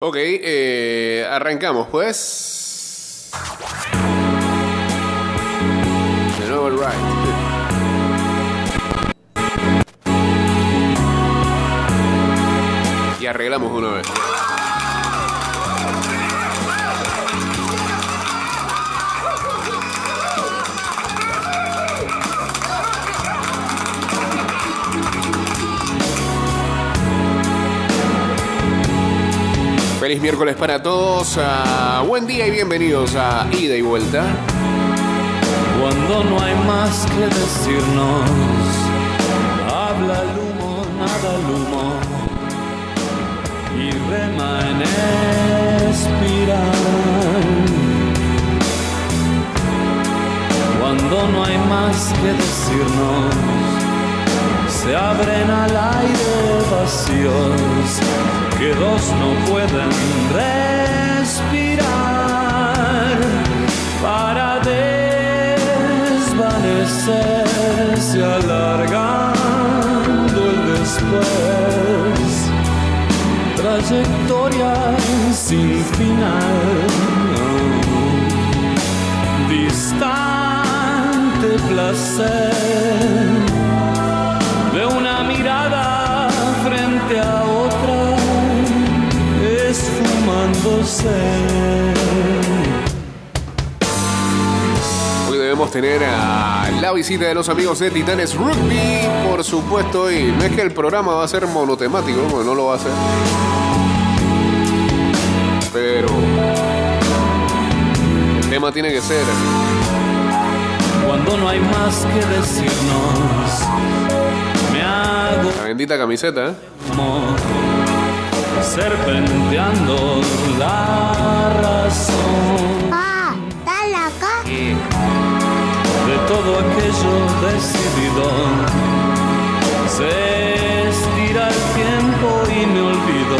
Ok, eh, arrancamos pues. De. Y arreglamos una vez. Feliz miércoles para todos. ah, buen día y bienvenidos a Ida y Vuelta. Cuando no hay más que decirnos, habla el humo, nada el humo, y rema en espiral. Cuando no hay más que decirnos, se abren al aire vacíos que dos no pueden respirar para desvanecerse alargando el después. Trayectoria sin final distante placer Hoy debemos tener a la visita de los amigos de Titanes Rugby, por supuesto. Y no es que el programa va a ser monotemático, porque no lo va a hacer. Pero el tema tiene que ser Cuando no hay más que decirnos, me hago la bendita camiseta. ¿eh? Serpenteando la razón Ah, ¿estás acá? de todo aquello decidido. Se estira el tiempo y me olvido,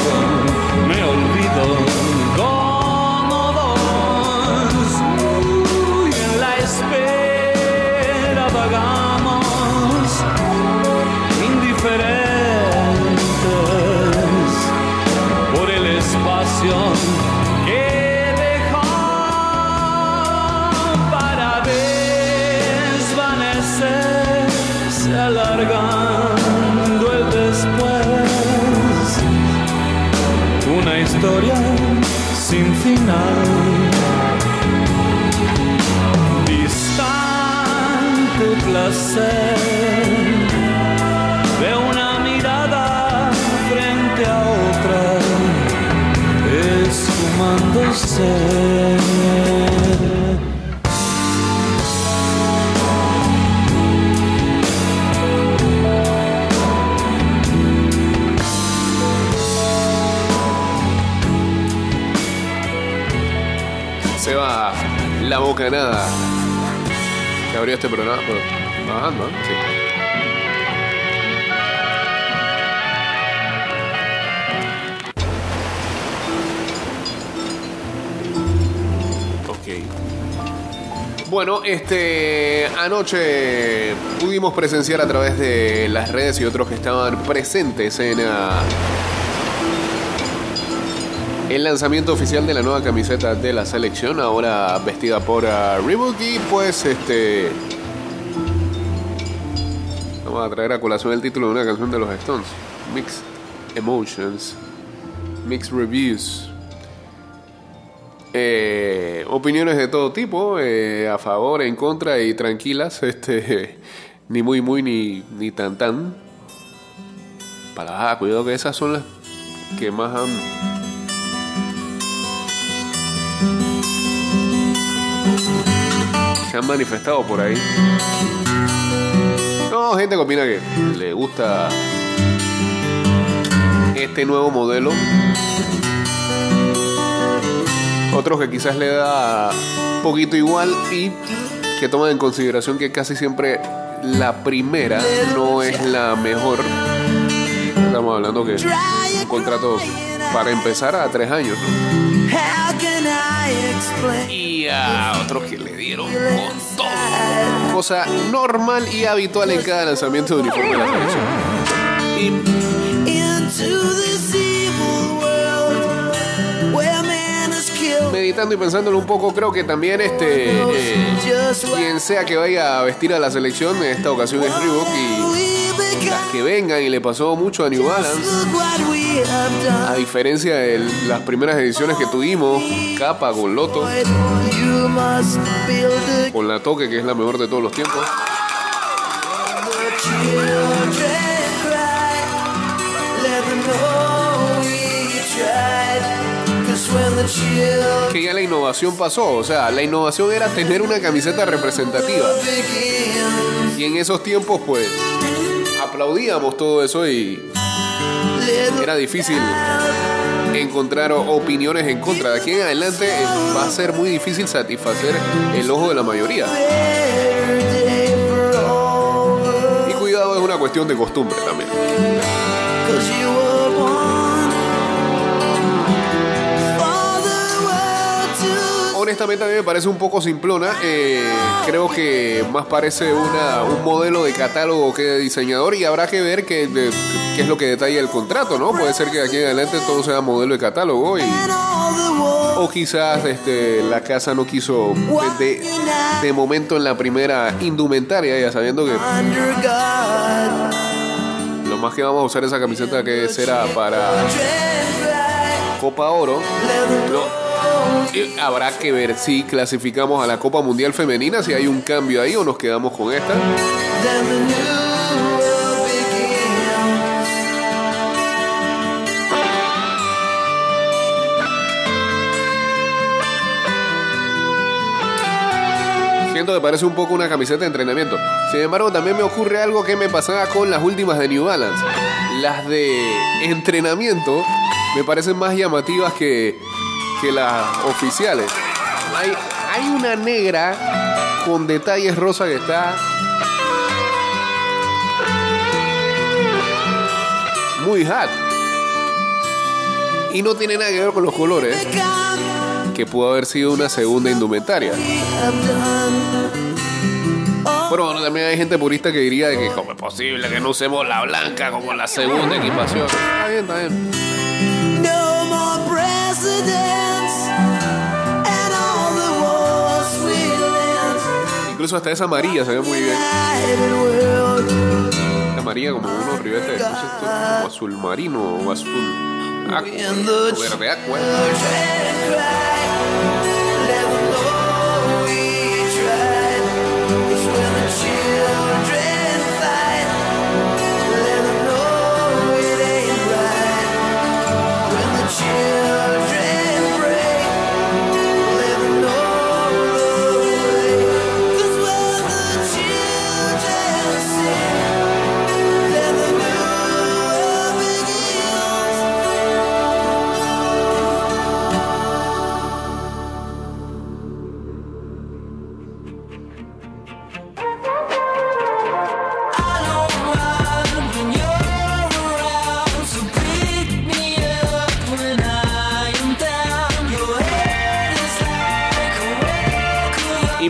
final distante placer de una mirada frente a otra esfumándose. La bocanada que abrió este programa. Bueno, bajando, ¿eh? Sí. Ok. Bueno, este anoche pudimos presenciar a través de las redes y otros que estaban presentes en ah, el lanzamiento oficial de la nueva camiseta de la selección, ahora vestida por ah, Reebok y pues este vamos a traer a colación el título de una canción de los Stones, Mixed Emotions, Mixed Reviews. Eh, opiniones de todo tipo, eh, a favor, en contra y tranquilas, este, ni muy muy ni, ni tan tan. Para ah, cuidado que esas son las que más han se han manifestado por ahí. No, gente que opina que le gusta este nuevo modelo. Otros que quizás le da poquito igual y que toman en consideración que casi siempre la primera no es la mejor. Estamos hablando que un contrato para empezar a tres años, ¿no? Y otros que le dieron con todo. Cosa normal y habitual en cada lanzamiento de uniforme de la selección. Y into this evil world meditando y pensándolo un poco, creo que también este eh, quien sea que vaya a vestir a la selección en esta ocasión es Reebok y las que vengan y le pasó mucho a New Balance. A diferencia de las primeras ediciones que tuvimos, capa con Loto, con la toque que es la mejor de todos los tiempos. Que ya la innovación pasó, o sea, la innovación era tener una camiseta representativa. Y en esos tiempos, pues, aplaudíamos todo eso y era difícil encontrar opiniones en contra. De aquí en adelante eh, va a ser muy difícil satisfacer el ojo de la mayoría. Y cuidado, es una cuestión de costumbre también. Honestamente a mí me parece un poco simplona. Eh, creo que más parece una, un modelo de catálogo que de diseñador y habrá que ver qué, qué es lo que detalla el contrato, ¿no? Puede ser que de aquí en adelante todo sea modelo de catálogo y... O quizás este, la casa no quiso de, de momento en la primera indumentaria, ya sabiendo que lo más que vamos a usar esa camiseta que será para Copa Oro. Habrá que ver si clasificamos a la Copa Mundial Femenina, si hay un cambio ahí o nos quedamos con esta. Siento que parece un poco una camiseta de entrenamiento. Sin embargo, también me ocurre algo que me pasaba con las últimas de New Balance. Las de entrenamiento me parecen más llamativas que, que las oficiales. Hay, hay una negra con detalles rosa que está muy hot. Y no tiene nada que ver con los colores, que pudo haber sido una segunda indumentaria. Pero bueno, también hay gente purista que diría de que cómo es posible que no usemos la blanca como la segunda equipación. Está bien, está bien. Incluso hasta esa amarilla se ve muy bien. Amarilla como unos ribetes, como azul marino o azul o verde aqua.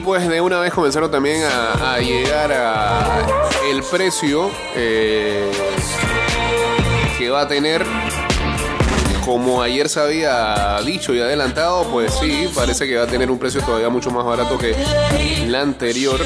Pues de una vez comenzaron también a, llegar a el precio eh, que va a tener como ayer se había dicho y adelantado, pues sí, parece que va a tener un precio todavía mucho más barato que la anterior.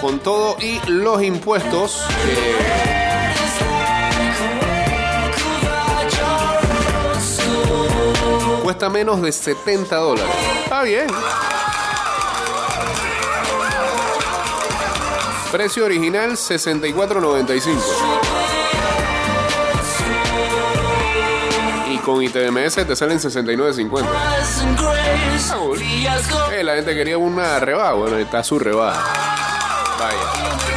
Con todo y los impuestos. cuesta menos de 70 dólares. Está bien. Precio original 64.95. Y con ITMS te salen 69.50. Eh, la gente quería una rebaja. Bueno, está su rebaja. Vaya.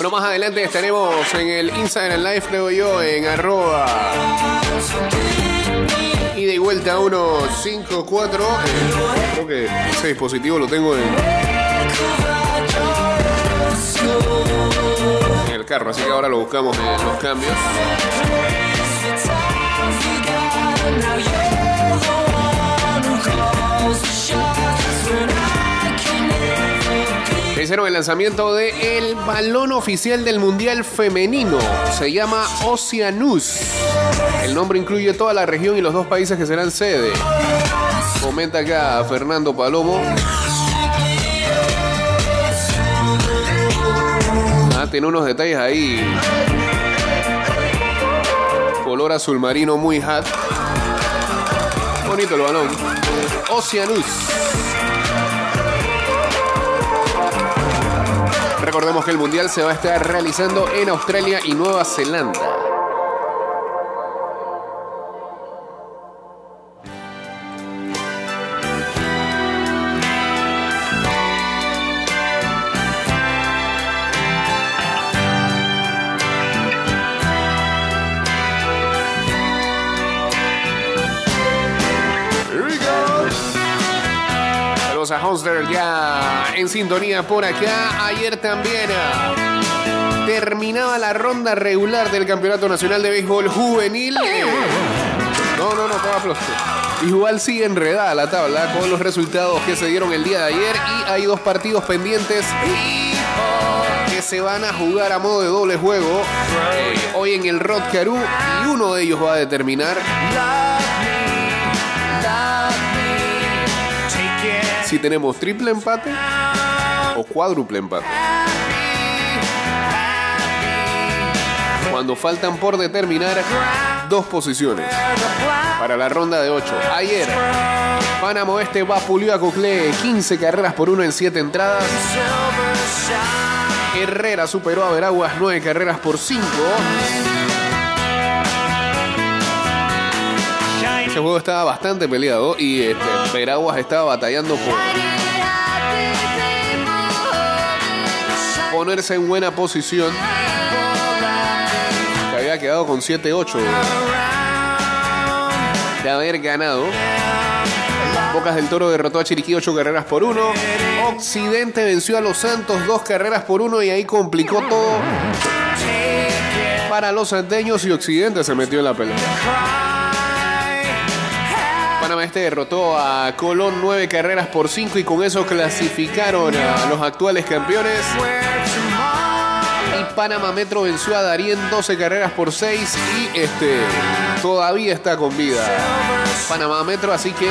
Bueno, más adelante estaremos en el Instagram Live, creo yo, en arroba y de vuelta 154. Eh, creo que ese dispositivo lo tengo en, en el carro, así que ahora lo buscamos en los cambios. Hicieron el lanzamiento de el balón oficial del Mundial Femenino. Se llama Oceanus. El nombre incluye toda la región y los dos países que serán sede. Comenta acá Fernando Palomo. Ah, tiene unos detalles ahí. Color azul marino muy hot. El balón. Oceanus. Recordemos que el Mundial se va a estar realizando en Australia y Nueva Zelanda. Honster ya en sintonía por acá. Ayer también ah, terminaba la ronda regular del Campeonato Nacional de Béisbol Juvenil. No, no, no, toma aplauso. Igual sigue enredada la tabla con los resultados que se dieron el día de ayer y hay dos partidos pendientes que se van a jugar a modo de doble juego eh, hoy en el Rod Caru y uno de ellos va a determinar si tenemos triple empate o cuádruple empate. Cuando faltan por determinar dos posiciones para la ronda de 8. Ayer, Panamá Oeste vapuleó a Coclé 15 carreras por 1 en 7 entradas. Herrera superó a Veraguas 9 carreras por 5. Ese juego estaba bastante peleado y este, Veraguas estaba batallando por ponerse en buena posición. Que había quedado con 7-8 de haber ganado. Bocas del Toro derrotó a Chiriquí 8 carreras por 1. Occidente venció a Los Santos 2 carreras por 1 y ahí complicó todo para los santeños y Occidente se metió en la pelea. Este derrotó a Colón 9 carreras por 5 y con eso clasificaron a los actuales campeones. Y Panamá Metro venció a Darien 12 carreras por 6 y este todavía está con vida. Panamá Metro, así que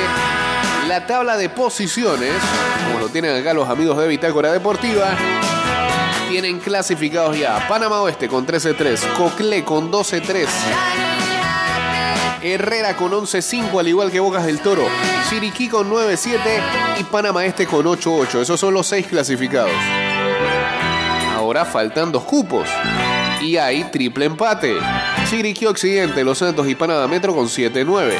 la tabla de posiciones, como lo tienen acá los amigos de Bitácora Deportiva, tienen clasificados ya Panamá Oeste con 13-3, Coclé con 12-3. Herrera con 11-5, al igual que Bocas del Toro. Chiriquí con 9-7 y Panamá Este con 8-8. Esos son los seis clasificados. Ahora faltan dos cupos. Y hay triple empate. Chiriquí Occidente, Los Santos y Panamá Metro con 7-9.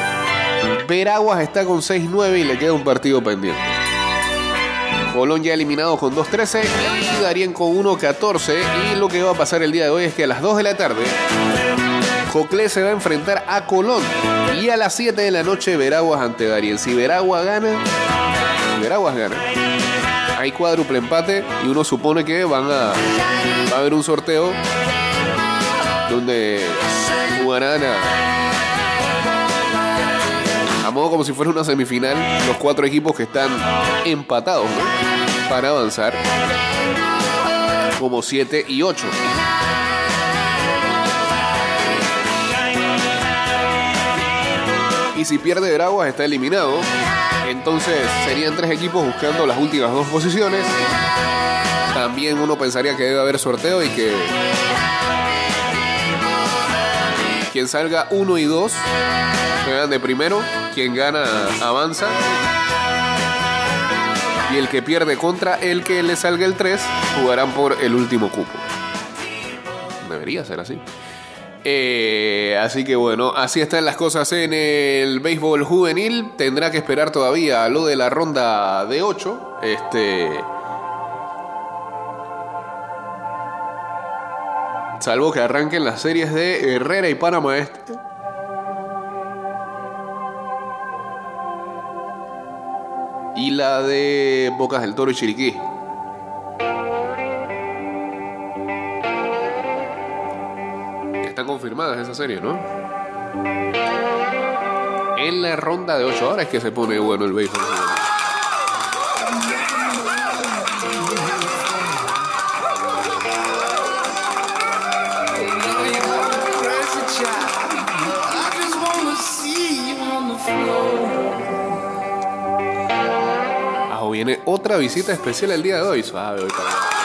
Veraguas está con 6-9 y le queda un partido pendiente. Colón ya eliminado con 2-13 y Darien con 1-14. Y lo que va a pasar el día de hoy es que a las 2 de la tarde Coclé se va a enfrentar a Colón. Y a las 7 de la noche Veraguas ante Darien. Si Veraguas gana, Veraguas gana. Hay cuádruple empate y uno supone que van a, va a haber un sorteo donde jugarán a, a modo como si fuera una semifinal los cuatro equipos que están empatados ¿no? para avanzar como 7 y 8. Y si pierde Veraguas está eliminado. Entonces serían tres equipos buscando las últimas dos posiciones. También uno pensaría que debe haber sorteo y que quien salga uno y dos quedan de primero. Quien gana avanza. Y el que pierde contra el que le salga el 3 jugarán por el último cupo. Debería ser así. Eh, así que bueno, así están las cosas en el béisbol juvenil. Tendrá que esperar todavía lo de la ronda de 8. Este. Salvo que arranquen las series de Herrera y Panamá Este. Y la de Bocas del Toro y Chiriquí. Confirmadas esa serie, ¿no? En la ronda de 8 horas que se pone bueno el béisbol. Ah, viene otra visita especial el día de hoy. Suave, hoy para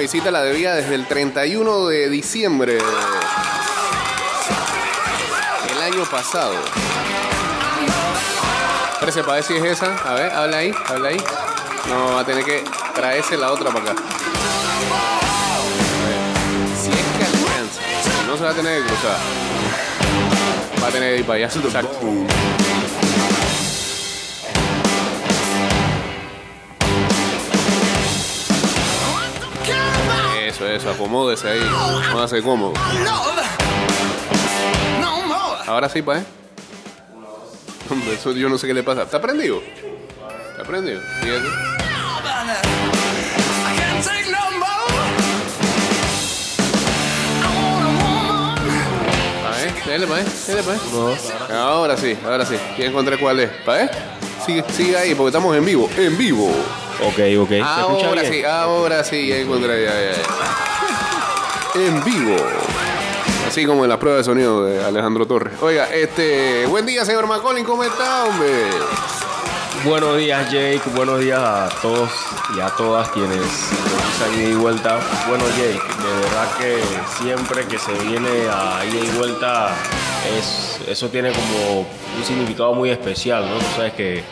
visita la debía desde el 31 de diciembre el año pasado. Parece para ver si es esa. A ver, habla ahí, habla ahí. No, va a tener que traerse la otra para acá. Si es que alcanza. No se va a tener que cruzar. Va a tener que ir para allá. Exacto. Eso, acomódese ahí. Póngase cómodo. Ahora sí, pa' ¿eh? Eso yo no sé qué le pasa. ¿Está prendido? ¿Está prendido? Dale, pa' ¿eh? Dale, pa' ¿eh? Ahora sí, ahora sí. Ya encontré cuál es. ¿Pa' ¿eh? Sigue, sigue ahí, porque estamos en vivo. ¡En vivo! Ok, ok. ¿Se escucha Ahora sí, ahora sí, ya encontré. Ya, ya, ya. En vivo. Así como en la prueba de sonido de Alejandro Torres. Oiga, este. Buen día, señor Macaulay. ¿Cómo está, hombre? Buenos días, Jake. Buenos días a todos y a todas quienes sintonizan ida y vuelta. Bueno, Jake, de verdad que siempre que se viene a ida y vuelta, es, eso tiene como un significado muy especial, ¿no? Tú sabes que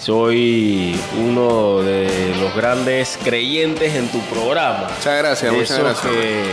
soy uno de los grandes creyentes en tu programa. Muchas gracias, muchas Eso gracias. Que,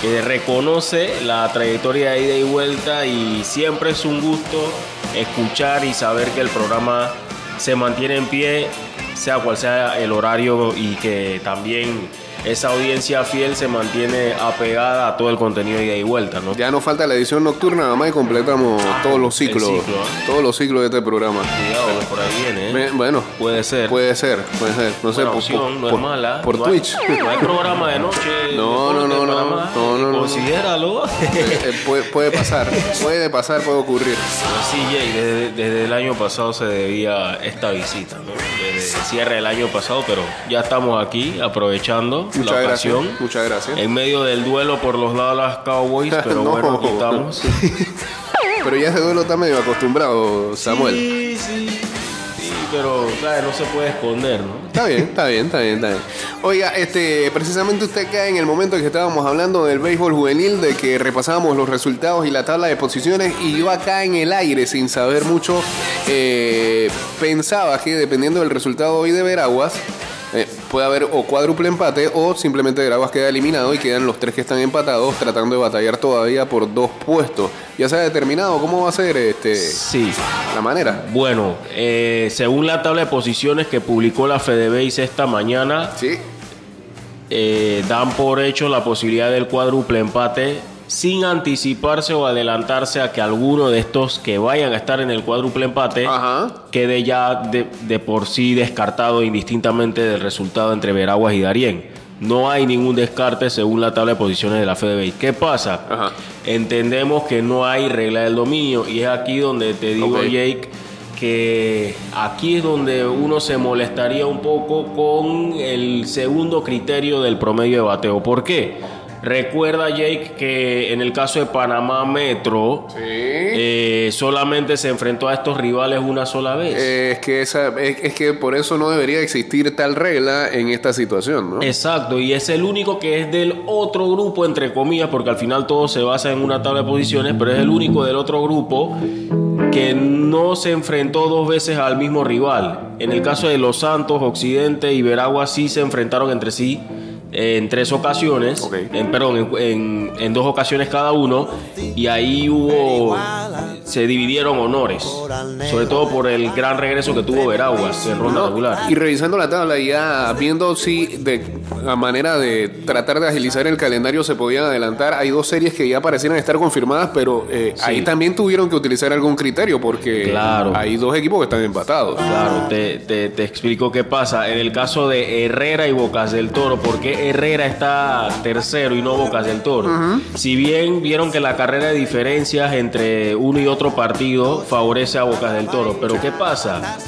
que reconoce la trayectoria de ida y vuelta y siempre es un gusto escuchar y saber que el programa se mantiene en pie, sea cual sea el horario y que también esa audiencia fiel se mantiene apegada a todo el contenido de ida y vuelta, ¿no? Ya nos falta la edición nocturna, nada más y completamos todos los ciclos. ciclo, ¿eh? Todos los ciclos de este programa. Cuidado, por ahí viene, ¿eh? Bueno, Puede ser. puede ser, puede ser. No sé, por, no es mala. por No hay- Twitch. No hay programa de noche. No, no, no, no. Panamá. No, no, no. Considéralo. Eh, puede, puede pasar, puede pasar, puede ocurrir. Sí, Jay, desde, desde el año pasado se debía esta visita, ¿no? Desde el cierre del año pasado, pero ya estamos aquí aprovechando Muchas la gracias, muchas gracias. En medio del duelo por los Dallas Cowboys, pero No. bueno, aquí estamos. Pero ya ese duelo está medio acostumbrado, Samuel. Sí, sí. Sí, pero ¿sabes? no se puede esconder, ¿no? Está bien, está bien, está bien, está bien. Oiga, este, precisamente usted cae en el momento en que estábamos hablando del béisbol juvenil, de que repasábamos los resultados y la tabla de posiciones, y yo acá en el aire, sin saber mucho, eh, pensaba que dependiendo del resultado hoy de Veraguas, eh, puede haber o cuádruple empate o simplemente Veraguas queda eliminado y quedan los tres que están empatados tratando de batallar todavía por dos puestos. Ya se ha determinado cómo va a ser este, Sí. la manera. Bueno, eh, según la tabla de posiciones que publicó la FedeBase esta mañana, Sí, eh, dan por hecho la posibilidad del cuádruple empate sin anticiparse o adelantarse a que alguno de estos que vayan a estar en el cuádruple empate Ajá. quede ya de, de por sí descartado indistintamente del resultado entre Veraguas y Darién. No hay ningún descarte según la tabla de posiciones de la FedeBase. ¿Qué pasa? Ajá. Entendemos que no hay regla del dominio y es aquí donde te digo. Jake, que aquí es donde uno se molestaría un poco con el segundo criterio del promedio de bateo. ¿Por qué? Recuerda, Jake, que en el caso de Panamá Metro, Sí. eh, solamente se enfrentó a estos rivales una sola vez. Eh, es que esa, es, es que por eso no debería existir tal regla en esta situación, ¿no? Exacto, y es el único que es del otro grupo, entre comillas, porque al final todo se basa en una tabla de posiciones, pero es el único del otro grupo que no se enfrentó dos veces al mismo rival. En el caso de Los Santos, Occidente y Veragua sí se enfrentaron entre sí en tres ocasiones, en, perdón, en, en- en dos ocasiones cada uno, y ahí hubo, se dividieron honores, sobre todo por el gran regreso que tuvo Veraguas en ronda regular. Y revisando la tabla y ya viendo si de la manera de tratar de agilizar el calendario se podían adelantar, hay dos series que ya parecieran estar confirmadas, pero eh, Sí. ahí también tuvieron que utilizar algún criterio porque Claro. hay dos equipos que están empatados. Claro, te, te- te explico qué pasa. En el caso de Herrera y Bocas del Toro, ¿por Herrera está tercero y no Bocas del Toro? Si bien vieron que la carrera de diferencias entre uno y otro partido favorece a Bocas del Toro, pero ¿qué pasa?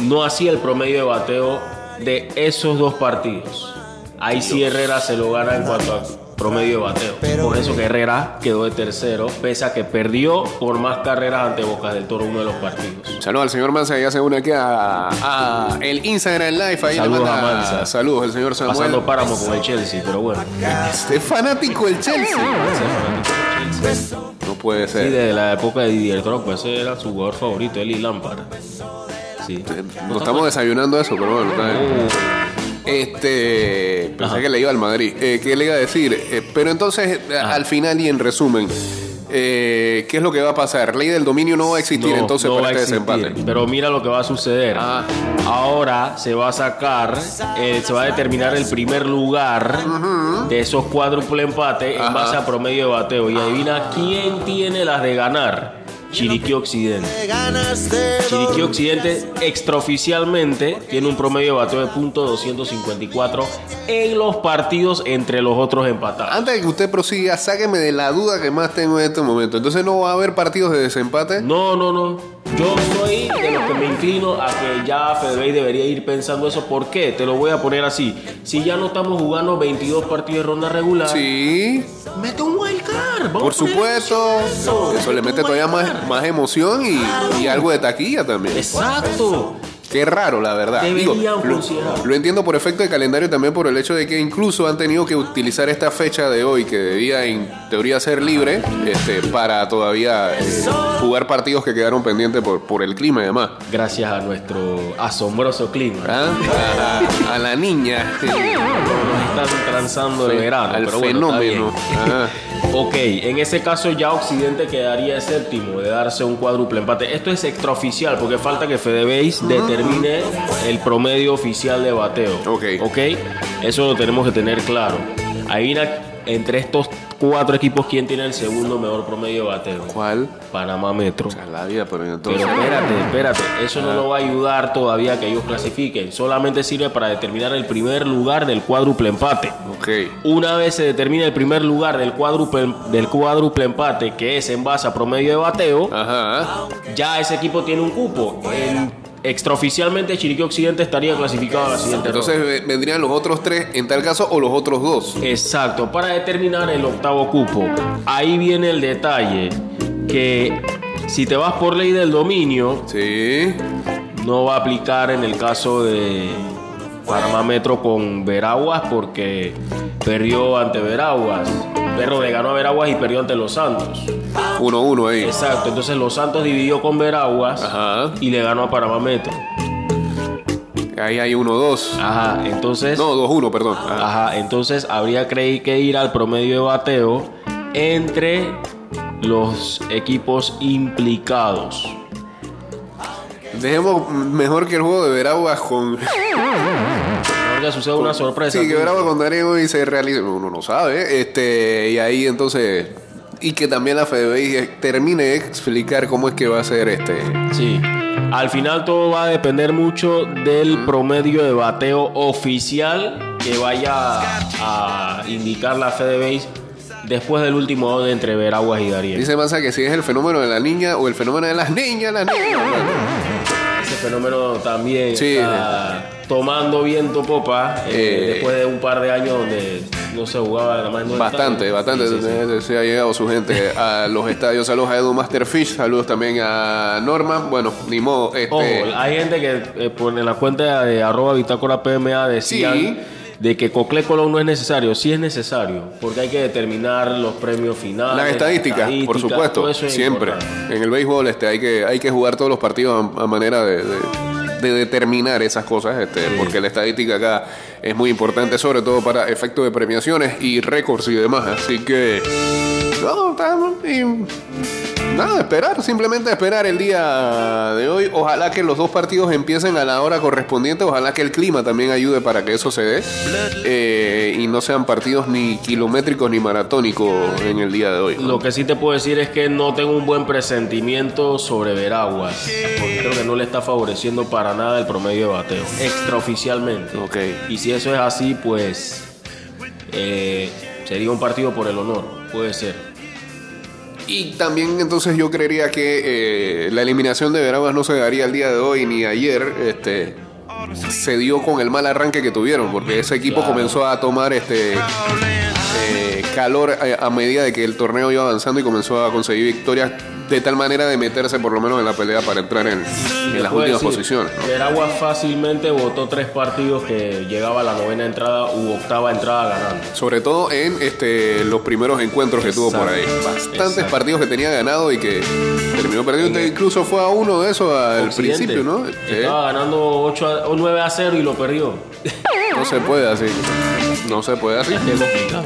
No hacía el promedio de bateo de esos dos partidos. Ahí sí Herrera se lo gana en cuanto a promedio de bateo. Por eso que Herrera quedó de tercero, pese a que perdió por más carreras ante Bocas del Toro uno de los partidos. Saludos al señor Mansa, ya se une aquí a, a el Instagram Live. Ahí le Saludos manda- a Mansa. Saludos al señor Samuel. Pasando páramo con el Chelsea, pero bueno. Este fanático del Chelsea. Ese fanático del Chelsea. No puede Sí, ser. de la época de Didier Drogba, ese era su jugador favorito, él y Lampard. Sí. No estamos desayunando eso, pero bueno, está bien. Este. Pensé Ajá. que le iba al Madrid. Eh, ¿Qué le iba a decir? Eh, pero entonces, eh, al final y en resumen, eh, ¿qué es lo que va a pasar? Ley del dominio no va a existir No, entonces no para este existir. desempate. Pero mira lo que va a suceder. Ah. Ahora se va a sacar, se va a determinar el primer lugar de esos cuádruple empate en base a promedio de bateo. Y adivina quién tiene las de ganar. Chiriquí Occidente. Chiriquí Occidente extraoficialmente tiene un promedio de bateo de punto .254 en los partidos entre los otros empatados. Antes de que usted prosiga, sáqueme de la duda que más tengo en este momento. Entonces no va a haber partidos de desempate. No, no, no. Yo soy de los que me inclino a que ya Federer debería ir pensando eso. ¿Por qué? Te lo voy a poner así. Si ya no estamos jugando 22 partidos de ronda regular, Sí, mete un wildcard. Vamos por supuesto. eso. Eso le Mete todavía más, más emoción y, y algo de taquilla también. Exacto. Qué raro, la verdad. Deberían lo, lo entiendo por efecto de calendario también por el hecho de que incluso han tenido que utilizar esta fecha de hoy, que debía en teoría ser libre, este, para todavía eh, jugar partidos que quedaron pendientes por, por el clima y demás. Gracias a nuestro asombroso clima. ¿Ah? A, a la niña, Nos están transando el verano. al pero bueno, está fenómeno. bien. Ok, en ese caso ya Occidente quedaría séptimo de darse un cuádruple empate. Esto es extraoficial porque falta que FedeBase determine el promedio oficial de bateo. Ok. Ok, eso lo tenemos que tener claro. Ahí viene entre estos cuatro equipos quién tiene el segundo mejor promedio de bateo. ¿Cuál? Panamá Metro. A la vida, pero entonces. Pero espérate, espérate, eso no lo va a ayudar todavía a que ellos clasifiquen. Solamente sirve para determinar el primer lugar del cuádruple empate. Ok. Una vez se determina el primer lugar del cuádruple, del cuádruple empate, que es en base a promedio de bateo, Ajá. ya ese equipo tiene un cupo. En- extraoficialmente, Chiriquí Occidente estaría clasificado a la siguiente Entonces ronda. vendrían los otros tres en tal caso o los otros dos. Exacto, para determinar el octavo cupo. Ahí viene el detalle que si te vas por ley del dominio, Sí. no va a aplicar en el caso de Panamá Metro con Veraguas porque perdió ante Veraguas. Pero le ganó a Veraguas y perdió ante Los Santos. 1-1 ahí. Exacto, entonces Los Santos dividió con Veraguas Ajá. y le ganó a Panamá Metro. Ahí hay 1-2. Ajá, entonces. No, 2-1, perdón. Ajá. Ajá, entonces habría que ir al promedio de bateo entre los equipos implicados. Dejemos mejor que el juego de Veraguas con. Que suceda una sorpresa. Sí, que Veraguas con Darego y se realice. Uno no sabe. Este, y ahí entonces. Y que también la FDB termine de explicar cómo es que va a ser este. Sí. Al final todo va a depender mucho del promedio de bateo oficial que vaya a indicar la FedBase después del último out entre Veraguas y Darien. Dice Massa que si es el fenómeno de la niña o el fenómeno de las niñas, las niñas. Ese fenómeno también Sí. está tomando viento popa eh, Eh. después de un par de años donde no se jugaba nada más Bastante, bastante. Sí, sí, sí. Se ha llegado su gente a los estadios. Saludos a Edu Masterfish. Saludos también a Norma. Bueno, ni modo. Este, Ojo, hay gente que eh, en la cuenta de arroba bitácora PMA decían. De que Cocle Colón no es necesario. Sí es necesario, porque hay que determinar los premios finales. Las estadísticas, por supuesto, es siempre. importante. En el béisbol este, hay, que, hay que jugar todos los partidos a, a manera de, de- de determinar esas cosas, este, porque la estadística acá es muy importante, sobre todo para efectos de premiaciones y récords y demás. Así que, no, estamos- y nada, esperar, simplemente esperar el día de hoy. Ojalá que los dos partidos empiecen a la hora correspondiente, ojalá que el clima también ayude para que eso se dé eh, y no sean partidos ni kilométricos ni maratónicos en el día de hoy. Lo que sí te puedo decir es que no tengo un buen presentimiento sobre Veraguas, porque creo que no le está favoreciendo para nada el promedio de bateo, extraoficialmente. Ok. Y si eso es así, pues eh, sería un partido por el honor, puede ser. Y también entonces yo creería que eh, la eliminación de Veraguas no se daría el día de hoy ni ayer. Este, se dio con el mal arranque que tuvieron, porque ese equipo Claro. comenzó a tomar este eh, calor a, a medida de que el torneo iba avanzando y comenzó a conseguir victorias de tal manera de meterse por lo menos en la pelea para entrar en, en las últimas decir, posiciones. ¿no? Fácilmente votó tres partidos que llegaba a la novena entrada u octava entrada ganando. Sobre todo en este, los primeros encuentros que tuvo por ahí. Bastantes Exacto. partidos que tenía ganado y que terminó perdiendo. Incluso fue a uno de esos al Occidente. principio, ¿no? Estaba ganando 8 a- o 9 a 0 y lo perdió. No se puede así. No se puede así. Complicado.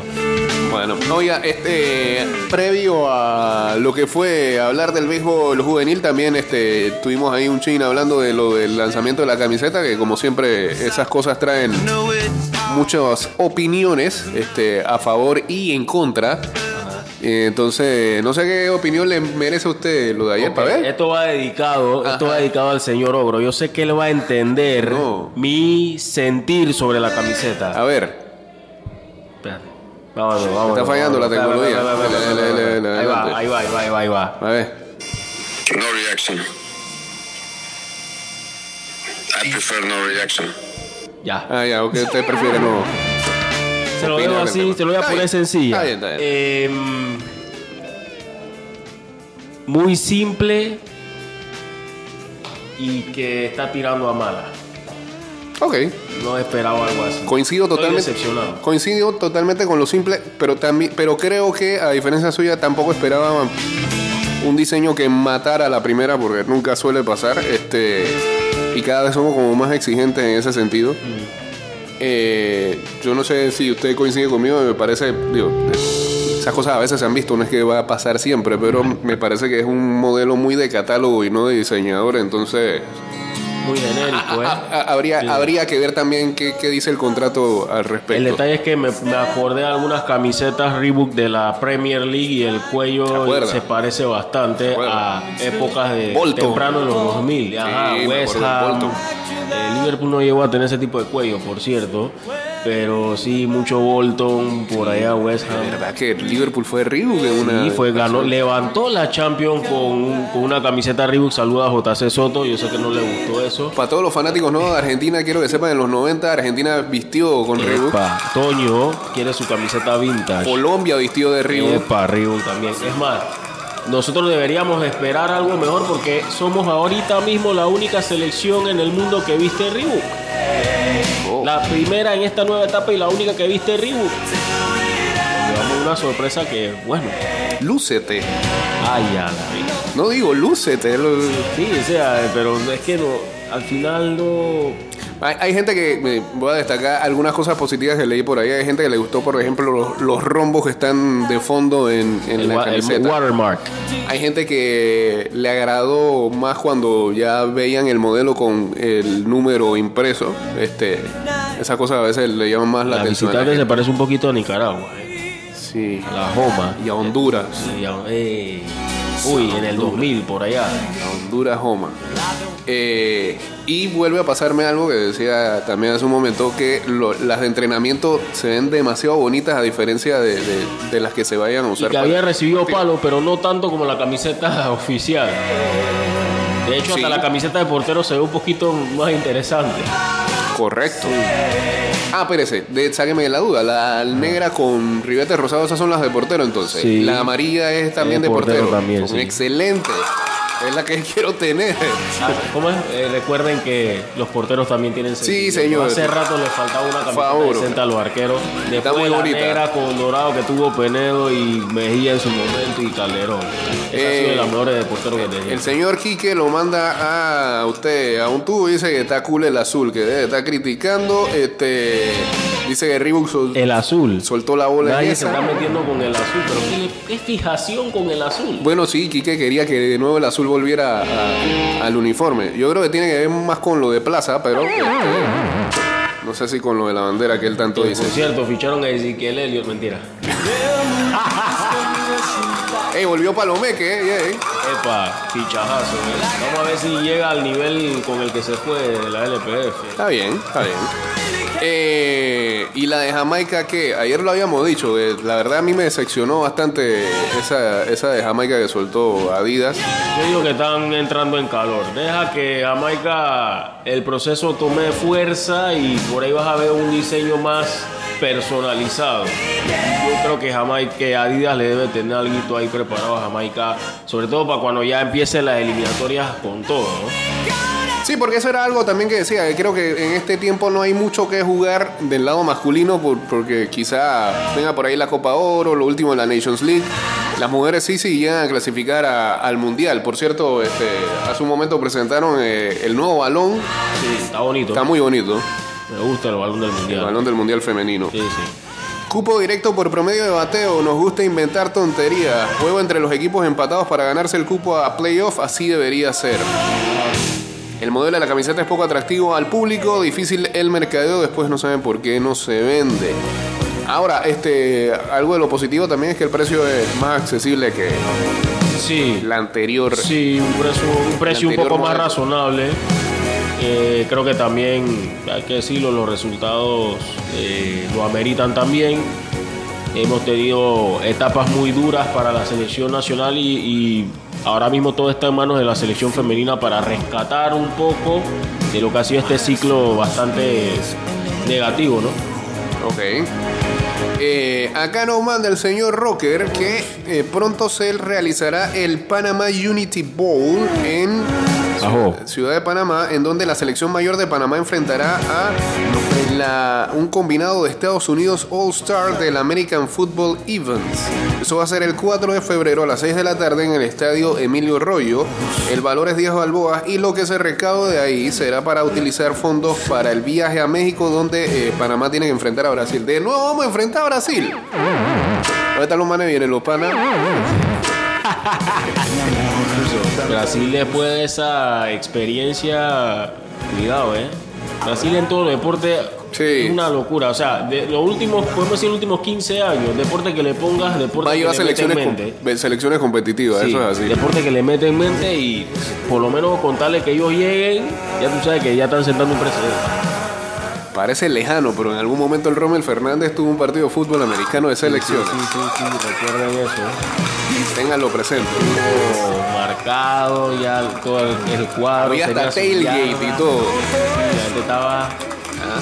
Bueno, oiga, este, previo a lo que fue hablar del béisbol juvenil, también este, tuvimos ahí un chin hablando de lo del lanzamiento de la camiseta, que como siempre esas cosas traen muchas opiniones este, a favor y en contra. Entonces, no sé qué opinión le merece a usted lo de ayer, para ver. Esto va dedicado, esto va dedicado al señor Ogro. Yo sé que él va a entender No. mi sentir sobre la camiseta. A ver, Espérate. Vámonos, vámonos. Está fallando la tecnología. Ahí va, ahí va, ahí va, ahí va, ahí va. a ver. No reaction. I prefer no reaction. Ya. Ah, ya, ok, usted prefiere no. Se lo del así, se lo voy a Está poner bien, sencilla. está bien, está bien. Em, muy simple y que está tirando a mala. Ok. No esperaba algo así. Coincido Estoy totalmente. decepcionado. Coincido totalmente con lo simple, pero también, pero creo que a diferencia suya tampoco esperaba un diseño que matara a la primera, porque nunca suele pasar. Este y cada vez somos como más exigentes en ese sentido. Eh, yo no sé si usted coincide conmigo, me parece, digo, esas cosas a veces se han visto, no es que va a pasar siempre, pero me parece que es un modelo muy de catálogo y no de diseñador, entonces Muy genérico, ¿eh? Habría, Sí. habría que ver también qué, qué dice el contrato al respecto. El detalle es que me, me acordé de algunas camisetas Reebok de la Premier League y el ¿Se cuello se parece bastante a épocas de Bolton. temprano en los 2000. Ajá, Sí, West Ham. Eh, Liverpool no llegó a tener ese tipo de cuello, por cierto. Pero sí, mucho Bolton por allá, West De Ham. verdad que Liverpool fue Reebok en una. Y fue, ganó, levantó la Champions con, un- con una camiseta Reebok. Saluda a JC Soto. Yo sé que no le gustó eso. Para todos los fanáticos no de Argentina, quiero que sepan, en los 90 Argentina vistió con Reebok. Toño quiere su camiseta vintage. Colombia vistió de Reebok. Epa, Reebok también. Es más, nosotros deberíamos esperar algo mejor porque somos ahorita mismo la única selección en el mundo que viste Reebok. Oh. La primera en esta nueva etapa y la única que viste Reebok. Llevamos una sorpresa que, bueno, Lúcete. ay, ya la vida. No digo lúcete. lo- Sí, o sea, pero es que no, al final no. Hay, hay gente que, me voy a destacar algunas cosas positivas que leí por ahí. Hay gente que le gustó, por ejemplo, los, los rombos que están de fondo en, en El, la wa- el camiseta. watermark. Hay gente que le agradó más cuando ya veían el modelo con el número impreso. Este, esas cosas a veces le llaman más la, La atención. la se parece un poquito a Nicaragua, eh. Sí. a la Joma. Y a Honduras. Y a- eh, uy, en el 2000, por allá. A Honduras Homa. Eh, y vuelve a pasarme algo que decía también hace un momento, que lo- las de entrenamiento se ven demasiado bonitas a diferencia de, de- de las que se vayan a Y usar. que para- había recibido palo, pero no tanto como la camiseta oficial. De hecho, Sí. hasta la camiseta de portero se ve un poquito más interesante. Correcto. Ah, espérese, de, sáqueme de la duda. La negra con ribete rosado, esas son las de portero entonces. Sí. La amarilla es también de portero. portero también, Son excelentes. Es la que quiero tener. Ah, ¿Cómo es? Eh, recuerden que los porteros también tienen Sí, sentimiento. señor. Hace rato les faltaba una camiseta Favor. decente a los arqueros. Después muy la bonita. negra con dorado que tuvo Penedo y Mejía en su momento y Calderón. Esa ha sido Eh, de las mejores de portero que tenía. El señor Quique lo manda a usted a un tubo y dice que está cool el azul, que estar criticando. Este, dice que Reebok sol- El azul. soltó la bola en Nadie se está metiendo con el azul, pero ¿qué, le- qué fijación con el azul? Bueno, sí, Quique quería que de nuevo el azul volviera a- al uniforme. Yo creo que tiene que ver más con lo de Plaza, pero este, no sé si con lo de la bandera que él tanto Por dice. cierto, ficharon a Ezequiel Elliott, mentira. Ey, volvió Palomeque, eh, ey, ey. Epa, fichajazo. ¿eh? Vamos a ver si llega al nivel con el que se fue de la LPF. Está bien, está bien. Eh, y la de Jamaica, que ayer lo habíamos dicho, eh, la verdad a mí me decepcionó bastante esa, esa de Jamaica que soltó Adidas. Yo digo que están entrando en calor. Deja que Jamaica el proceso tome fuerza y por ahí vas a ver un diseño más personalizado. Yo creo que Jamaica, que Adidas le debe tener algo ahí preparado a Jamaica, sobre todo para cuando ya empiecen las eliminatorias con todo, ¿no? Sí, porque eso era algo también que decía, que creo que en este tiempo no hay mucho que jugar del lado masculino por- porque quizá venga por ahí la Copa Oro, lo último de la Nations League. Las mujeres sí sí llegan a clasificar a- al Mundial. Por cierto, este, hace un momento presentaron eh, el nuevo balón. Sí, está bonito. Está muy bonito. Me gusta el balón del El mundial. balón del Mundial femenino. Sí, sí. Cupo directo por promedio de bateo. Nos gusta inventar tonterías. Juego entre los equipos empatados para ganarse el cupo a playoff. Así debería ser. El modelo de la camiseta es poco atractivo al público. Difícil el mercadeo. Después no saben por qué no se vende. Ahora, este, algo de lo positivo también es que el precio es más accesible que Sí, la anterior. Sí, un precio, un, precio un poco más razonable. Eh, creo que también, hay que decirlo, los resultados eh, lo ameritan también. Hemos tenido etapas muy duras para la selección nacional y, y ahora mismo todo está en manos de la selección femenina para rescatar un poco de lo que ha sido este ciclo bastante negativo, ¿no? Ok. Eh, acá nos manda el señor Rocker que eh, pronto se realizará el Panama Unity Bowl en Ajo. Ciudad de Panamá, en donde la selección mayor de Panamá enfrentará a un combinado de Estados Unidos All Star del American Football Events. Eso va a ser el 4 de febrero a las 6 de la tarde en el estadio Emilio Rollo. El valor es 10 balboas y lo que se recaude de ahí será para utilizar fondos para el viaje a México, donde eh, Panamá tiene que enfrentar a Brasil. De nuevo vamos a enfrentar a Brasil. ¿Dónde están los manes? Vienen los panas. Brasil después de esa experiencia, cuidado, ¿eh? Brasil en todo el deporte Sí. es una locura. O sea, de los últimos, podemos decir, los últimos 15 años, deporte que le pongas, deporte Va que le mete en selecciones, mente. selecciones competitivas, Sí, eso es así. deporte que le mete en mente y por lo menos contarle que ellos lleguen, ya tú sabes que ya están sentando un precedente. Parece lejano, pero en algún momento el Rommel Fernández tuvo un partido de fútbol americano de selecciones. Sí, sí, sí, recuerden eso. Ténganlo presente. Marcado, ya todo el, el cuadro. Había hasta tailgate y todo. La gente estaba.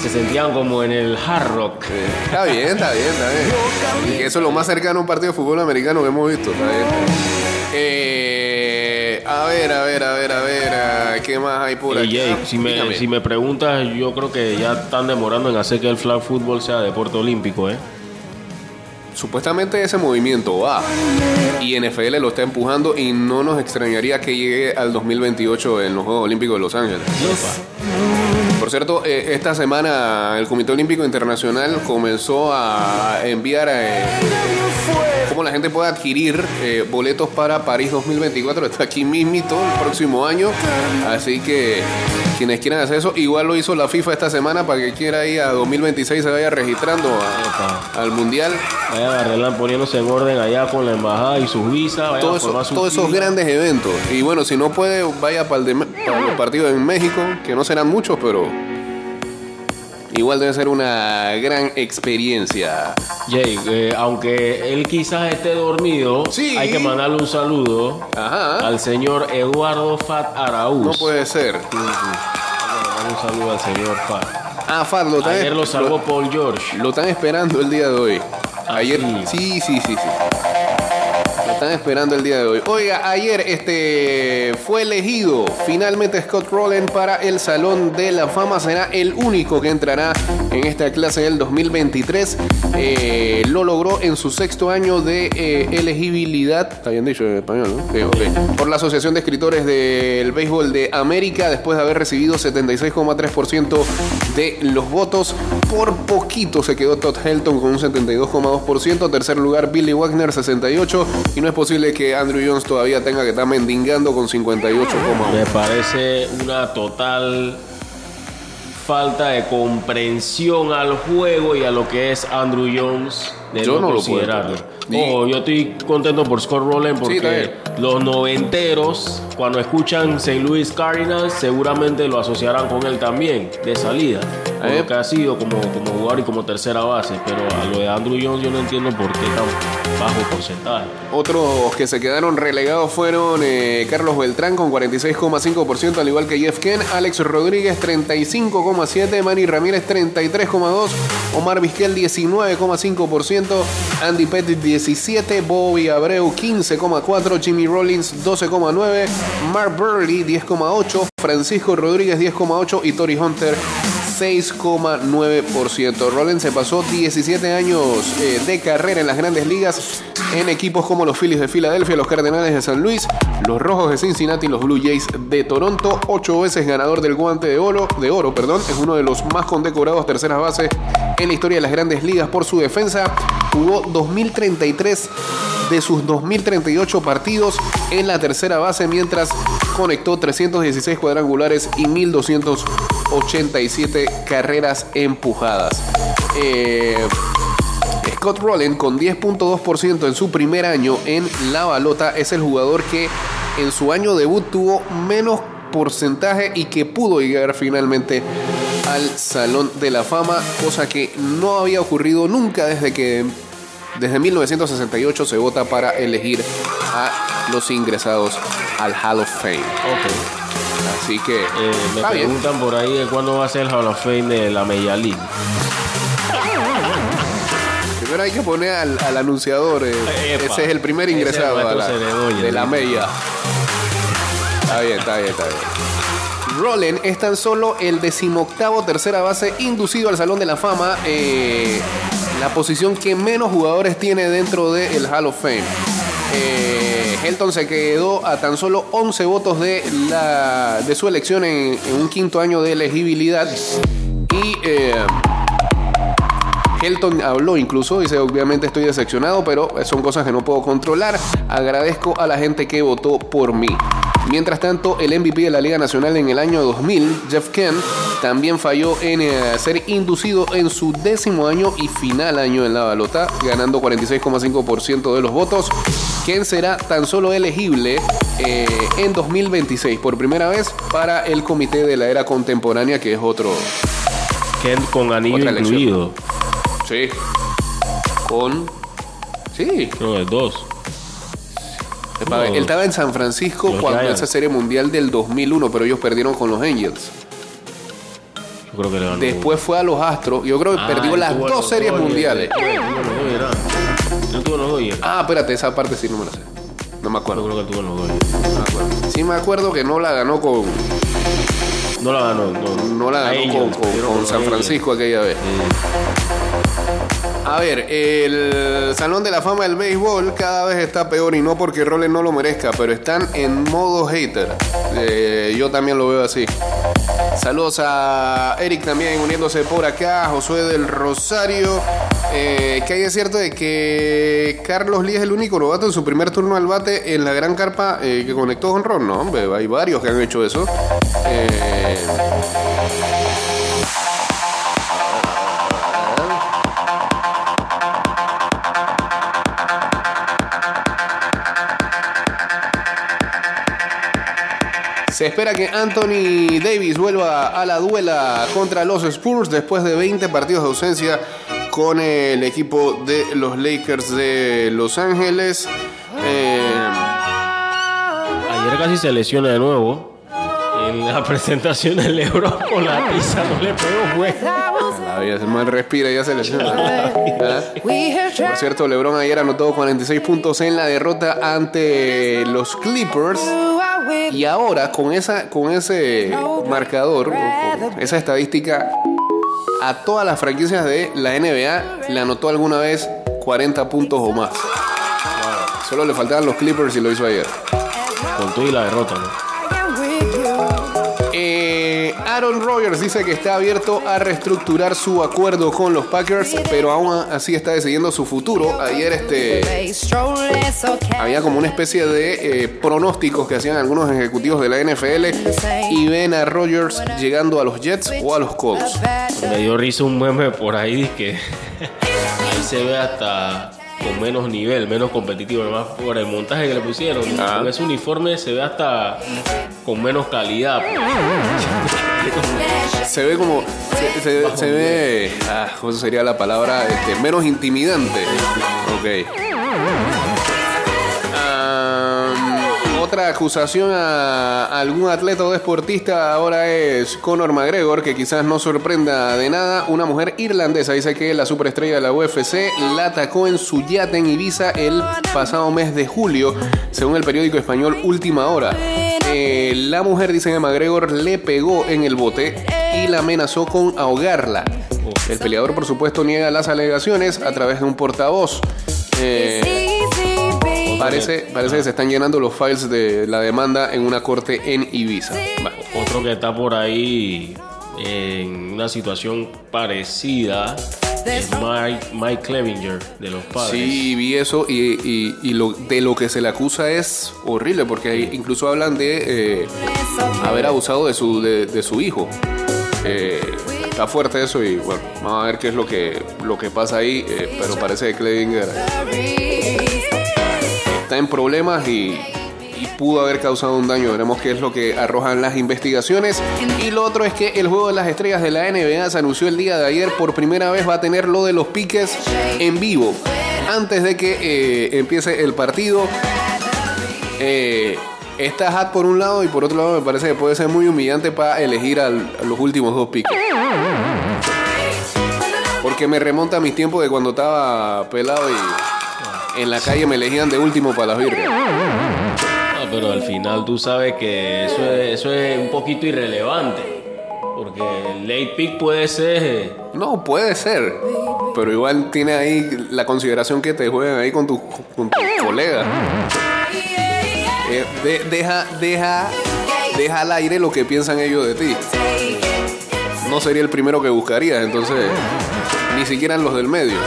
Se sentían como en el Hard Rock. Está bien, está bien, está bien. Y eso es lo más cercano a un partido de fútbol americano que hemos visto. Está bien. Eh, a ver, a ver, a ver, a ver. ah, ¿Qué más hay por aquí? Jake, si me, si me preguntas, yo creo que ya están demorando en hacer que el flag football sea deporte olímpico, ¿eh? Supuestamente ese movimiento va y NFL lo está empujando y no nos extrañaría que llegue al 2028 en los Juegos Olímpicos de Los Ángeles. Por cierto, eh, esta semana el Comité Olímpico Internacional comenzó a enviar eh, cómo la gente puede adquirir eh, boletos para París 2024. Está aquí mismito el próximo año. Así que quienes quieran hacer eso, igual lo hizo la FIFA esta semana para que quiera ir a 2026 se vaya registrando a- al Mundial. Vayan arreglando, poniéndose en orden allá con la embajada y sus visas. Todo eso- todos esos grandes eventos. Y bueno, si no puede, vaya para, el de para los partidos en México, que no serán muchos, pero igual debe ser una gran experiencia. Jake, eh, aunque él quizás esté dormido, Sí. hay que mandarle un saludo Ajá. al señor Eduardo Fat Araúz. No puede ser. Sí, sí. Un saludo al señor Fat. Ah, Fat, lo están, Ayer lo salvó Paul George. lo están esperando el día de hoy. Ah, Ayer, sí, sí, sí, sí. Lo están esperando el día de hoy. Oiga, ayer este fue elegido finalmente Scott Rowland para el Salón de la Fama. Será el único que entrará en esta clase del 2023. Eh, lo logró en su sexto año de eh, elegibilidad. Está bien dicho en español, ¿no? Sí, ok. Por la Asociación de Escritores del Béisbol de América, después de haber recibido 76,3% de los votos. Por poquito se quedó Todd Helton con un 72,2%. Tercer lugar, Billy Wagner, 68%. Y no es posible que Andrew Jones todavía tenga que estar mendigando con 58,1%. Me parece una total falta de comprensión al juego y a lo que es Andrew Jones de Yo no no lo considerarlo. Ojo, yo estoy contento por Scott Rowland porque los noventeros, cuando escuchan St. Louis Cardinals, seguramente lo asociarán con él también, de salida. Por Eh. lo que ha sido como, como jugador y como tercera base. Pero a lo de Andrew Jones yo no entiendo por qué tan bajo porcentaje. Otros que se quedaron relegados fueron eh, Carlos Beltrán con 46,5%, al igual que Jeff Ken, Alex Rodríguez 35,7%, Manny Ramírez 33,2%, Omar Vizquel 19,5%, Andy Pettit 17%, Bobby Abreu 15,4%, Jimmy Rollins 12,9%, Mark Burley 10,8%, Francisco Rodríguez 10,8% y Tori Hunter 6,9%. Rollins se pasó 17 años eh, de carrera en las grandes ligas en equipos como los Phillies de Filadelfia, los Cardenales de San Luis, los Rojos de Cincinnati y los Blue Jays de Toronto. Ocho veces ganador del guante de oro, de oro perdón, es uno de los más condecorados terceras bases en la historia de las grandes ligas por su defensa. Jugó 2033 de sus 2038 partidos en la tercera base mientras conectó 316 cuadrangulares y 1287 carreras empujadas. Eh, Scott Rowland con 10.2% en su primer año en la balota es el jugador que en su año debut tuvo menos porcentaje y que pudo llegar finalmente al Salón de la Fama, cosa que no había ocurrido nunca desde que desde 1968 se vota para elegir a los ingresados al Hall of Fame. Ok. Así que Eh, me está bien. preguntan por ahí de cuándo va a ser el Hall of Fame de la Major League. Primero hay que poner al, al anunciador. eh, ese es el primer ingresado el a la- maestro Ceredoya, de la media. Está bien, está bien, está bien. Rollen es tan solo el decimoctavo tercera base inducido al Salón de la Fama, eh, la posición que menos jugadores tiene dentro del Hall of Fame. Eh, Helton se quedó a tan solo 11 votos de, la, de su elección en, en un quinto año de elegibilidad. Y eh, Helton habló incluso, dice obviamente estoy decepcionado, pero son cosas que no puedo controlar. Agradezco a la gente que votó por mí. Mientras tanto, el MVP de la Liga Nacional en el año 2000, Jeff Kent, también falló en eh, ser inducido en su décimo año y final año en la balota, ganando 46,5% de los votos. Kent será tan solo elegible eh, en 2026 por primera vez para el comité de la era contemporánea, que es otro, Kent con anillo incluido. Sí. Con. Sí. Creo que es No. Él estaba en San Francisco Los cuando Giants. esa serie mundial del 2001, pero ellos perdieron con los Angels. Yo creo que le ganó. Después fue a los Astros. Yo creo que Ah, perdió las dos los series Dodgers. mundiales. Él tuvo los Dodgers. Ah, espérate, esa parte sí no me la sé. No me Yo acuerdo. creo que tuvo los no me acuerdo. Sí me acuerdo que no la ganó con, No la ganó. No, no la ganó con, San. Francisco aquella vez. A ver, el Salón de la Fama del Béisbol cada vez está peor y no porque Rollins no lo merezca, pero están en modo hater. Eh, yo también lo veo así. Saludos a Eric también uniéndose por acá, Josué del Rosario. Eh, que hay de cierto de que Carlos Lee es el único novato en su primer turno al bate en la gran carpa eh, que conectó con Ron, ¿no? Hay varios que han hecho eso. Eh, Se espera que Anthony Davis vuelva a la duela contra los Spurs después de 20 partidos de ausencia con el equipo de los Lakers de Los Ángeles. Eh, Ayer casi se lesiona de nuevo. En la presentación del Lebron con la pizza no le pegó, güey. la vida se mal respira y ya se lesiona. ¿Ah? Por cierto, LeBron ayer anotó 46 puntos en la derrota ante los Clippers. Y ahora, con, esa, con ese marcador, con esa estadística, a todas las franquicias de la NBA le anotó alguna vez 40 puntos o más. Solo le faltaban los Clippers y lo hizo ayer. Con todo y la derrota, ¿no? Aaron Rodgers dice que está abierto a reestructurar su acuerdo con los Packers, pero aún así está decidiendo su futuro. Ayer este había como una especie de eh, pronósticos que hacían algunos ejecutivos de la NFL y ven a Rodgers llegando a los Jets o a los Colts. Me dio risa un meme por ahí que ahí se ve hasta con menos nivel, menos competitivo, además por el montaje que le pusieron. Ah. Con ese uniforme se ve hasta con menos calidad. Se ve como se, se- se ve, ah, ¿cómo sería la palabra? Este, menos intimidante. Ok. Otra acusación a algún atleta o deportista ahora es Conor McGregor, que quizás no sorprenda de nada. Una mujer irlandesa dice que la superestrella de la UFC la atacó en su yate en Ibiza el pasado mes de julio, según el periódico español Última Hora. Eh, la mujer dice que McGregor le pegó en el bote y la amenazó con ahogarla. El peleador, por supuesto, niega las alegaciones a través de un portavoz. Eh, Parece, parece que se están llenando los files de la demanda en una corte en Ibiza. Bueno, Otro que está por ahí en una situación parecida es Mike, Mike Clevinger de los padres. sí, vi eso y, y- y lo, de lo que se le acusa es horrible porque ahí incluso hablan de eh, haber abusado de su, de, de su hijo. Eh, está fuerte eso y bueno, vamos a ver qué es lo que, lo que pasa ahí, eh, pero parece que Kledinger está en problemas y, pudo haber causado un daño. Veremos qué es lo que arrojan las investigaciones. Y lo otro es que el juego de las estrellas de la NBA se anunció el día de ayer. Por primera vez va a tener lo de los piques en vivo. Antes de que eh, empiece el partido. Eh, está Hat por un lado y por otro lado me parece que puede ser muy humillante para elegir a los últimos dos piques. Porque me remonta a mis tiempos de cuando estaba pelado y en la calle me elegían de último para las. Ah, pero al final tú sabes que eso es, eso es un poquito irrelevante. Porque el late pick puede ser. No, puede ser. Pero igual tiene ahí la consideración que te juegan ahí con tus con colegas. Eh, de- deja, deja, deja al aire lo que piensan ellos de ti. No sería el primero que buscarías, entonces ni siquiera en los del medio.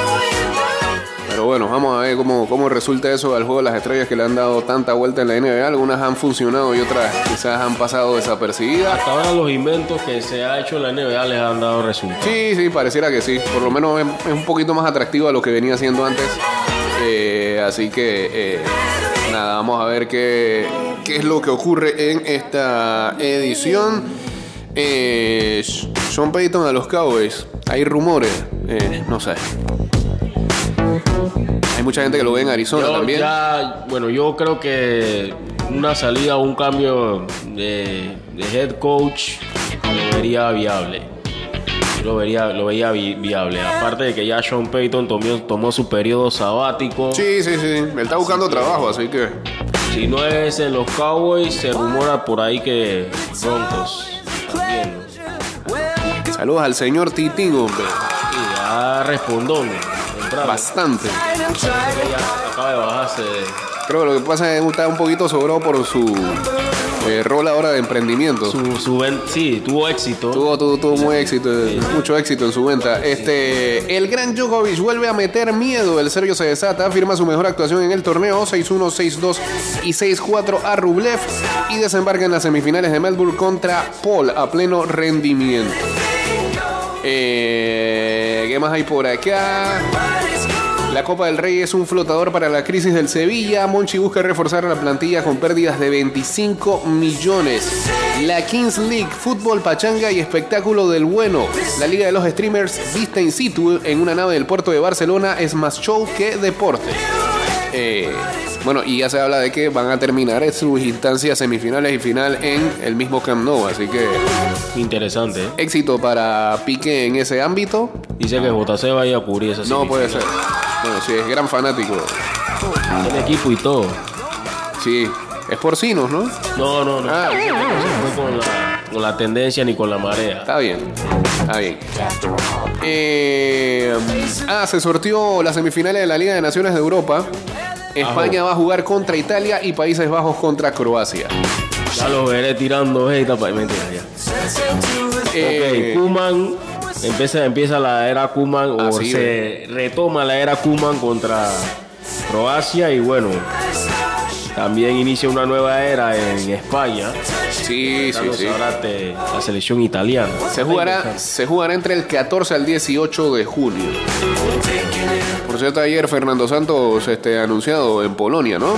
Bueno, vamos a ver cómo, cómo resulta eso al juego de las estrellas que le han dado tanta vuelta en la NBA. Algunas han funcionado y otras quizás han pasado desapercibidas. Hasta ahora los inventos que se ha hecho en la NBA les han dado resultados. Sí, sí, pareciera que sí. Por lo menos es, un poquito más atractivo a lo que venía haciendo antes. Eh, así que, eh, nada, vamos a ver qué, qué es lo que ocurre en esta edición. Eh, Sean Payton a los Cowboys. Hay rumores, eh, no sé. Mucha gente que lo ve en Arizona Yo también. ya- bueno, yo creo que una salida o un cambio de, de head coach lo vería viable. Yo Lo vería, lo veía vi- viable. Aparte de que ya Sean Payton tomó, tomó su periodo sabático. Sí, sí, sí. Él está buscando trabajo, así que. Si no es en los Cowboys, se rumora por ahí que Broncos. Saludos al señor Titín, hombre. Y ya respondón. Bastante. Acaba de bajarse. Creo que lo que pasa es que está un poquito sobrado por su eh, rol ahora de emprendimiento. Su, su ven- sí, tuvo éxito. Tuvo, tuvo, tuvo muy éxito, mucho éxito en su venta. Este, el gran Djokovic vuelve a meter miedo. El serbio se desata, firma su mejor actuación en el torneo, 6-1, 6-2 y 6-4 a Rublev y desembarca en las semifinales de Melbourne contra Paul a pleno rendimiento. Eh, ¿Qué más hay por acá? La Copa del Rey es un flotador para la crisis del Sevilla. Monchi busca reforzar la plantilla con pérdidas de 25 millones. La Kings League, fútbol, pachanga y espectáculo del bueno. La Liga de los Streamers, vista in situ en una nave del puerto de Barcelona, es más show que deporte. Eh, bueno, y ya se habla de que van a terminar sus instancias semifinales y final en el mismo Camp Nou. Así que Interesante. ¿eh? éxito para Piqué en ese ámbito. Dice que JC va a ir a cubrir esa No puede ser. Bueno, sí, es gran fanático. Tiene equipo y todo. Sí, es porcinos, ¿no? No, no, no. Ah. No se fue con la, con la tendencia ni con la marea. Está bien, está bien. Eh, ah, se sortió las semifinales de la Liga de Naciones de Europa. España va a jugar contra Italia y Países Bajos contra Croacia. Ya lo veré tirando hate pa- Mentira, ya. Eh, Ok, Kuman. Empieza, empieza la era Kuman o Así, se retoma la era Kuman contra Croacia y bueno, también inicia una nueva era en España. sí, sí, sí. ahora te- la selección italiana. Se jugará, se jugará entre el 14 al 18 de julio. Por cierto, ayer Fernando Santos este, anunciado en Polonia, ¿no?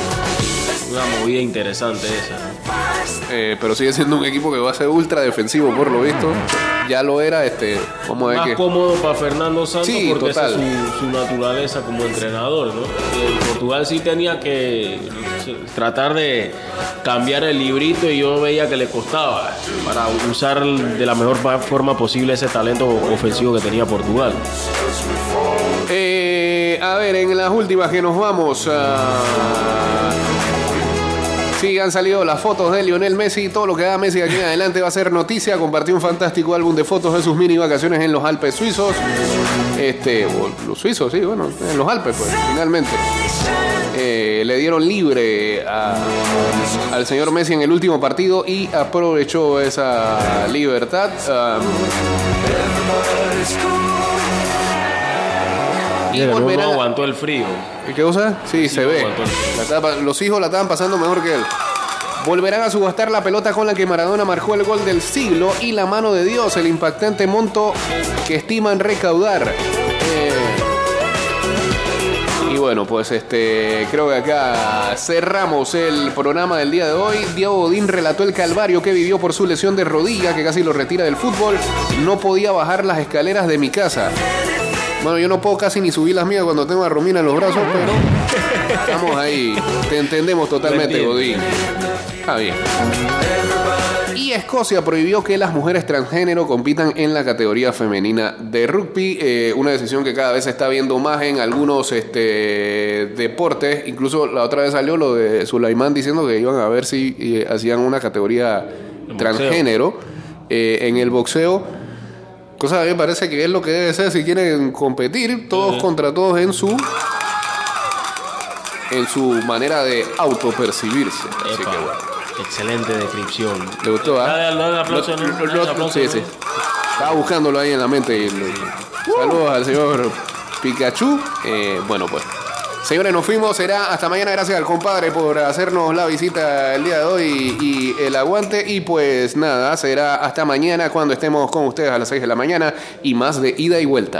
Una movida interesante esa. ¿no? Eh, pero sigue siendo un equipo que va a ser ultra defensivo, por lo visto. Ya lo era, este, vamos a ver Más cómodo para Fernando Santos Sí, porque esa es su, su naturaleza como entrenador, ¿no? En Portugal sí tenía que tratar de cambiar el librito y yo veía que le costaba para usar de la mejor forma posible ese talento ofensivo que tenía Portugal. Eh, a ver, en las últimas que nos vamos a... Sí, han salido las fotos de Lionel Messi. Todo lo que haga Messi aquí en adelante va a ser noticia. Compartió un fantástico álbum de fotos de sus mini vacaciones en los Alpes suizos. Este, los suizos, sí, bueno, en los Alpes, pues, finalmente. Eh, le dieron libre al señor Messi en el último partido y aprovechó esa libertad. Ah, Y no, no aguantó el frío. ¿Qué cosa? Sí, se ve. aguantó el- La estaba- los hijos la estaban pasando mejor que él. Volverán a subastar la pelota con la que Maradona marcó el gol del siglo y la mano de Dios, el impactante monto que estiman recaudar. Eh, y bueno, pues este creo que acá cerramos el programa del día de hoy. Diego Godín relató el calvario que vivió por su lesión de rodilla que casi lo retira del fútbol. No podía bajar las escaleras de mi casa. Bueno, yo no puedo casi ni subir las mías cuando tengo a Romina en los brazos, pero estamos ahí. Te entendemos totalmente. Godín. Está bien. Y Escocia prohibió que las mujeres transgénero compitan en la categoría femenina de rugby, eh, una decisión que cada vez se está viendo más en algunos este, deportes. Incluso la otra vez salió lo de Sulaimán diciendo que iban a ver si eh, hacían una categoría transgénero eh, en el boxeo. Cosa que a mí me parece que es lo que debe ser si quieren competir todos contra todos en su en su manera de autopercibirse. Así que bueno. Excelente descripción. ¿Te gustó? ah? Dale, dale aplauso, ¿no? lo- aplauso, sí, ¿no? sí. Estaba buscándolo ahí en la mente. y lo- Saludos al señor Pikachu. Eh, bueno, pues. Señores, nos fuimos. Será hasta mañana. Gracias al compadre por hacernos la visita el día de hoy y el aguante. Y pues nada, será hasta mañana cuando estemos con ustedes a las 6 de la mañana y más de ida y vuelta.